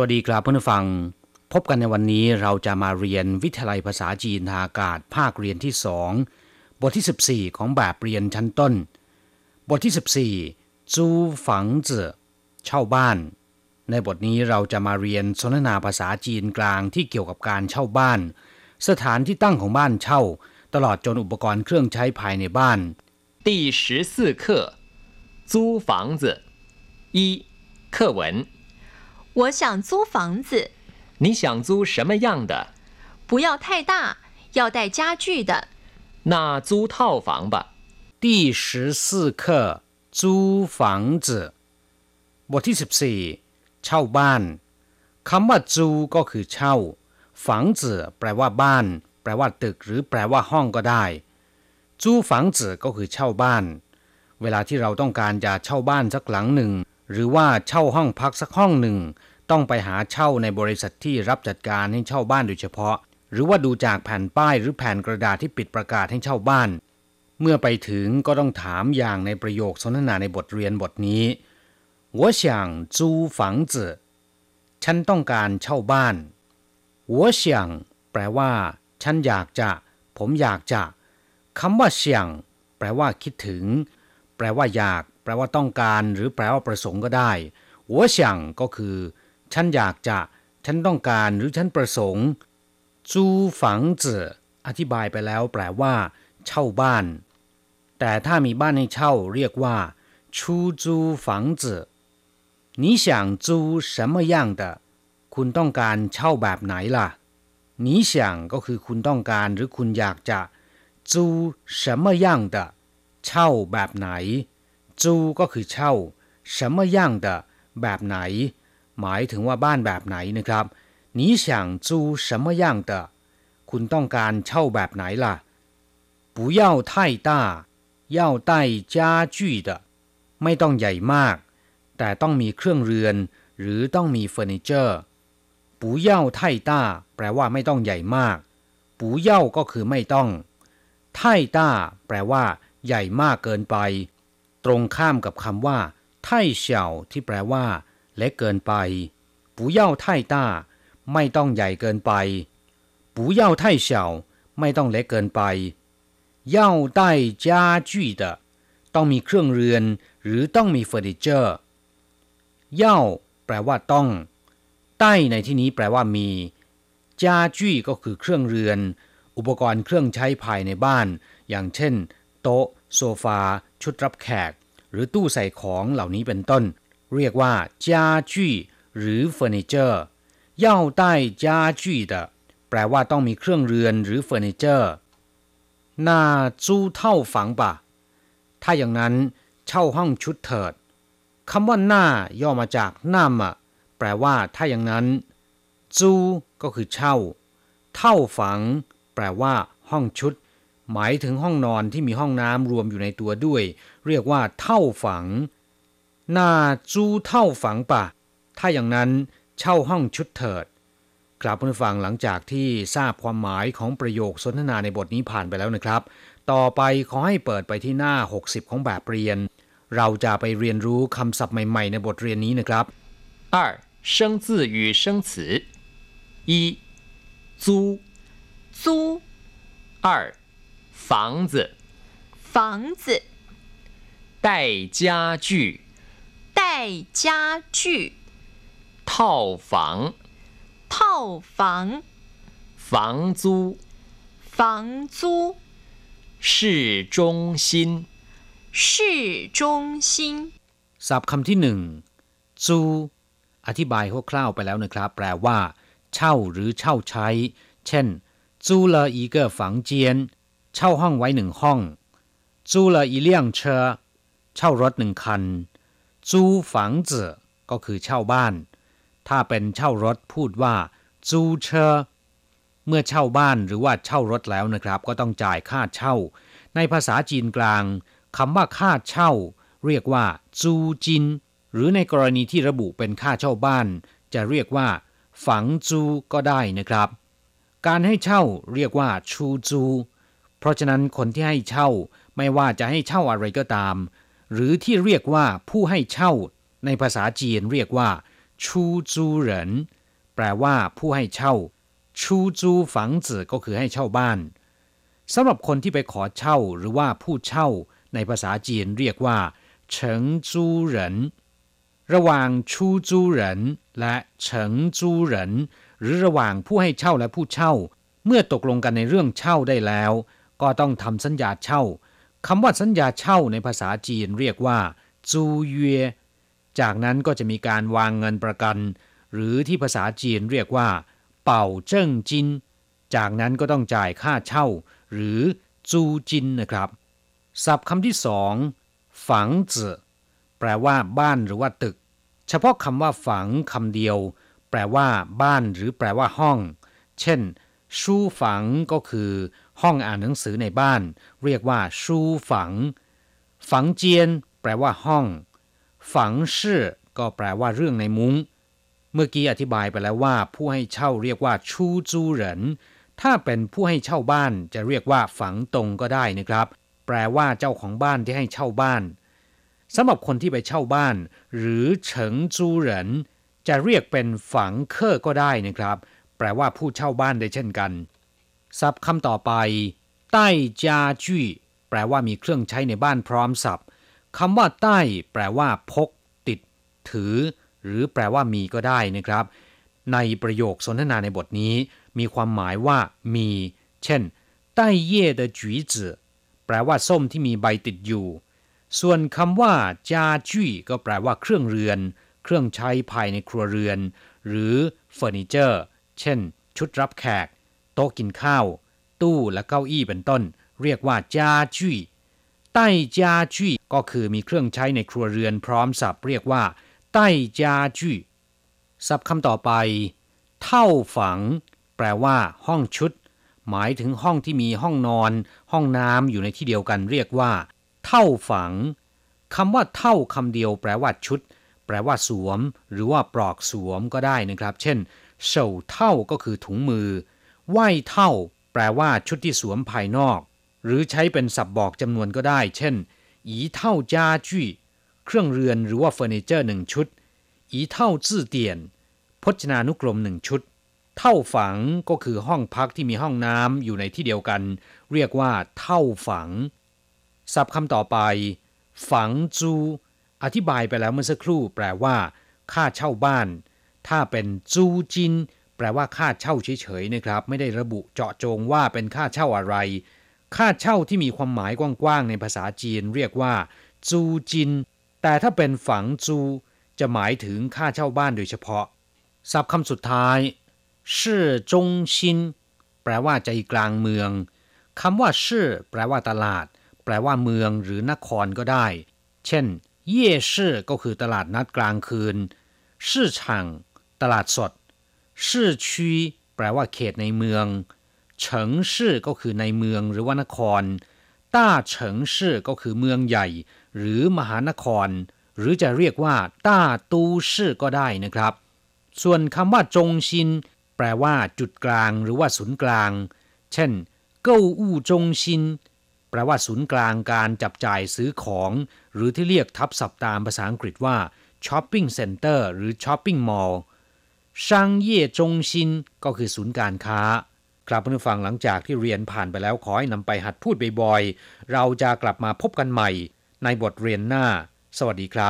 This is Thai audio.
วัสดีครับเพื่อนฟัง พบกันในวันนี้เราจะมาเรียนวิทยาลัยภาษาจีนทางอากาศภาคเรียนที่สองบทที่ 14 ของแบบเรียนชั้นต้น บทที่ 14จูฝังเจอเช่าบ้าน ในบทนี้เราจะมาเรียนสนทนาภาษาจีนกลางที่เกี่ยวกับการเช่าบ้าน สถานที่ตั้งของบ้านเช่า ตลอดจนอุปกรณ์เครื่องใช้ภายในบ้าน 第十四课租房子一课文 我想租房子，你想租什么样的？不要太大，要带家具的。那租套房吧。第十四课租房子บทที่ 14 เช่าบ้านคำว่าจูก็คือเช่า ฝังจือแปลว่าบ้าน แปลว่าตึกหรือแปลว่าห้องก็ได้ จูฝังจือก็คือเช่าบ้าน เวลาที่เราต้องการจะเช่าบ้านสักหลังหนึ่ง หรือว่าเช่าห้องพักสักห้องหนึ่ง ต้องไปหาเช่าในบริษัทที่รับจัดการให้เช่าบ้านโดยเฉพาะ หรือว่าดูจากแผ่นป้ายหรือแผ่นกระดาษที่ปิดประกาศให้เช่าบ้าน เมื่อไปถึงก็ต้องถามอย่างในประโยคสนทนาในบทเรียนบทนี้我想租房子ฉันต้องการเช่าบ้าน我想แปลว่า ฉันอยากจะ ผมอยากจะคำว่าเสียงแปลว่าคิดถึง แปลว่าอยาก แปลว่าต้องการ หรือแปลว่าประสงค์ก็ได้我想ก็คือ ฉันอยากจะ ฉันต้องการ หรือฉันประสงค์租房子อธิบายไปแล้วแปลว่า เช่าบ้าน แต่ถ้ามีบ้านให้เช่าเรียกว่า出租房子你想租什么样的คุณต้องการเช่าแบบไหนล่ะ你想ก็คือคุณต้องการหรือคุณอยากจะ租什么样的เช่าแบบไหน租ก็คือเช่า什么样的แบบไหน หมายถึงว่าบ้านแบบไหนนะครับ你想租什么样的คุณต้องการเช่าแบบไหนล่ะ不要太大要带家具的ไม่ต้องใหญ่มาก แต่ต้องมีเครื่องเรือน หรือต้องมีเฟอร์นิเจอร์不要太大แปลว่าไม่ต้องใหญ่มาก不要ก็คือไม่ต้อง太大แปลว่า ใหญ่มากเกินไป ตรงข้ามกับคำว่า太小ที่แปลว่า เล็กเกินไป不要太大ไม่ต้องใหญ่เกินไป不要太小ไม่ต้องเล็กเกินไป要带家具的ต้องมีเครื่องเรือน หรือต้องมีเฟอร์นิเจอร์เย่าแปลว่าต้อง ใต้ในที่นี้แปลว่ามีจาจี้ก็คือเครื่องเรือน อุปกรณ์เครื่องใช้ภายในบ้าน อย่างเช่น โต๊ะ โซฟา ชุดรับแขก หรือตู้ใส่ของเหล่านี้เป็นต้น เรียกว่าจาจี้หรือเฟอร์นิเจอร์เย่าใต้จาจี้的แปลว่าต้องมีเครื่องเรือนหรือเฟอร์นิเจอร์น่าจูเท่าฝังปะถ้าอย่างนั้นเช่าห้องชุดเถิดคำว่าหน้าย่อมาจากหน้ามะแปลว่าถ้าอย่างนั้น จูก็คือเช่า เท่าฝัง แปลว่า ห้องชุด หมายถึงห้องนอนที่มีห้องน้ำรวมอยู่ในตัวด้วย เรียกว่า เท่าฝัง น้าจูเท่าฝังปะถ้าอย่างนั้นเช่าห้องชุดเถิดกลับมาฟังหลังจากที่ทราบความหมายของประโยคสนทนาในบทนี้ผ่านไปแล้วนะครับ ต่อไปขอให้เปิดไปที่หน้า 60 ของแบบเรียน เราจะไปเรียนรู้คำศัพท์ใหม่ๆ ในบทเรียนนี้นะครับ 二生字与生词一租租二房子房子，带家具 带家具，套房套房，房租房租，市中心市中心， ศัพท์คำที่หนึ่งจูอธิบายคร่าวๆไปแล้วนะครับ แปลว่า เช่าหรือเช่าใช้ เช่น租了一个房间เช่าห้องไว้หนึ่งห้อง租了一辆车เช่ารถหนึ่งคัน ซูฝังจือก็คือเช่าบ้าน ถ้าเป็นเช่ารถพูดว่าจูเชอเมื่อเช่าบ้านหรือว่าเช่ารถแล้วนะครับ ก็ต้องจ่ายค่าเช่า ในภาษาจีนกลางคำว่าค่าเช่า เรียกว่าจูจิน หรือในกรณีที่ระบุเป็นค่าเช่าบ้าน จะเรียกว่า ฝังจูก็ได้นะครับ การให้เช่าเรียกว่าชูจู เพราะฉะนั้นคนที่ให้เช่าไม่ว่าจะให้เช่าอะไรก็ตาม หรือที่เรียกว่าผู้ให้เช่า ในภาษาจีนเรียกว่าชูจูเหรินแปลว่าผู้ให้เช่า ชูจูฝังจื่อก็คือให้เช่าบ้านสำหรับคนที่ไปขอเช่าหรือว่าผู้เช่า ในภาษาจีนเรียกว่าเฉิงจูเหรินระหว่างชูจูเหรินและเฉิงจูเหรินหรือระหว่างผู้ให้เช่าและผู้เช่า เมื่อตกลงกันในเรื่องเช่าได้แล้ว ก็ต้องทำสัญญาเช่า คำว่าสัญญาเช่าในภาษาจีนเรียกว่าจูเยจากนั้นก็จะมีการวางเงินประกัน หรือที่ภาษาจีนเรียกว่า เป่าเจิ้งจิน จากนั้นก็ต้องจ่ายค่าเช่า หรือจูจินนะครับ ศัพท์คำที่สองฝังจื่อแปลว่าบ้านหรือว่าตึก เฉพาะคำว่าฝังคำเดียว แปลว่า บ้านหรือแปลว่าห้อง เช่น ชูฝังก็คือห้องอ่านหนังสือในบ้าน เรียกว่าชูฝัง ฝังเจียน แปลว่าห้อง ฝังชื่อก็แปลว่าเรื่องในมุง้ง เมื่อกี้อธิบายไปแล้วว่า ผู้ให้เช่าเรียกว่าชูจูเหรินถ้าเป็นผู้ให้เช่าบ้านจะเรียกว่าฝังตรงก็ได้นะครับ แปลว่าเจ้าของบ้านที่ให้เช่าบ้านสำหรับคนที่ไปเช่าบ้าน หรือเฉิงจูเหรินจะเรียกเป็นฝังเคอก็ได้นะครับ แปลว่าผู้เช่าบ้านได้เช่นกัน ศัพท์คำต่อไป ใต้จาจี้แปลว่ามีเครื่องใช้ในบ้านพร้อมศัพท์คำว่าใต้ แปลว่า พก ติด ถือ หรือแปลว่ามีก็ได้นะครับ ในประโยคสนทนาในบทนี้ มีความหมายว่า มี เช่น ใต้เย่的橘子แปลว่าส้มที่มีใบติดอยู่ ส่วนคำว่าจาจี้ก็แปลว่าเครื่องเรือน เครื่องใช้ภายในครัวเรือน หรือเฟอร์นิเจอร์ เช่น ชุดรับแขก โต๊ะกินข้าว ตู้และเก้าอี้เป็นต้น เรียกว่าจาจี้ใต้จาจี้ก็คือมีเครื่องใช้ในครัวเรือนพร้อมสับเรียกว่าใต้จาจี้ศัพท์คำต่อไป เท่าฝัง แปลว่า ห้องชุด หมายถึงห้องที่มีห้องนอน ห้องน้ำอยู่ในที่เดียวกันเรียกว่า เท่าฝังคำว่าเท่าคำเดียว แปลว่าชุด แปลว่าสวม หรือว่าปลอกสวมก็ได้นะครับ เช่น เฉาเท่าก็คือถุงมือ ไหวเท่า แปลว่าชุดที่สวมภายนอก หรือใช้เป็นศัพท์บอกจำนวนก็ได้ เช่น อีเท่าจาจี้เครื่องเรือนหรือว่าเฟอร์นิเจอร์หนึ่งชุด อีเท่าจื่อเตียน พจนานุกรมหนึ่งชุด เท่าฝังก็คือห้องพักที่มีห้องน้ำอยู่ในที่เดียวกัน เรียกว่า เท่าฝัง ศัพท์คำต่อไป ฝังจู อธิบายไปแล้วเมื่อสักครู่ แปลว่า ค่าเช่าบ้าน ถ้าเป็นจูจิน แปลว่าค่าเช่าเฉยๆนะครับ ไม่ได้ระบุเจาะจงว่าเป็นค่าเช่าอะไร ค่าเช่าที่มีความหมายกว้างๆในภาษาจีนเรียกว่า จูจิน แต่ถ้าเป็นฝังจู จะหมายถึงค่าเช่าบ้านโดยเฉพาะศัพท์คำสุดท้ายชื่อจงชินแปลว่าใจกลางเมืองคำว่าชื่อแปลว่าตลาด แปลว่าเมืองหรือนครก็ได้ เช่น เย่ชื่อก็คือตลาดนัดกลางคืน ชื่อช่าง ตลาดสดชื่อชีแปลว่าเขตในเมือง เฉิงชื่อก็คือในเมืองหรือว่านคร ต้าเฉิงชื่อก็คือเมืองใหญ่ หรือมหานคร หรือจะเรียกว่า ต้าตูชื่อก็ได้นะครับ ส่วนคำว่าจงชิน แปลว่า จุดกลางหรือว่าศูนย์กลาง เช่น เก้าอู้จงชิน แปลว่าศูนย์กลางการจับจ่ายซื้อของ หรือที่เรียกทับศัพท์ตามภาษาอังกฤษว่า shopping center หรือ shopping mall 商業中心ก็คือศูนย์การค้า ครับคุณผู้ฟังหลังจากที่เรียนผ่านไปแล้วขอให้นำไปหัดพูดบ่อยๆ เราจะกลับมาพบกันใหม่ในบทเรียนหน้า สวัสดีครับ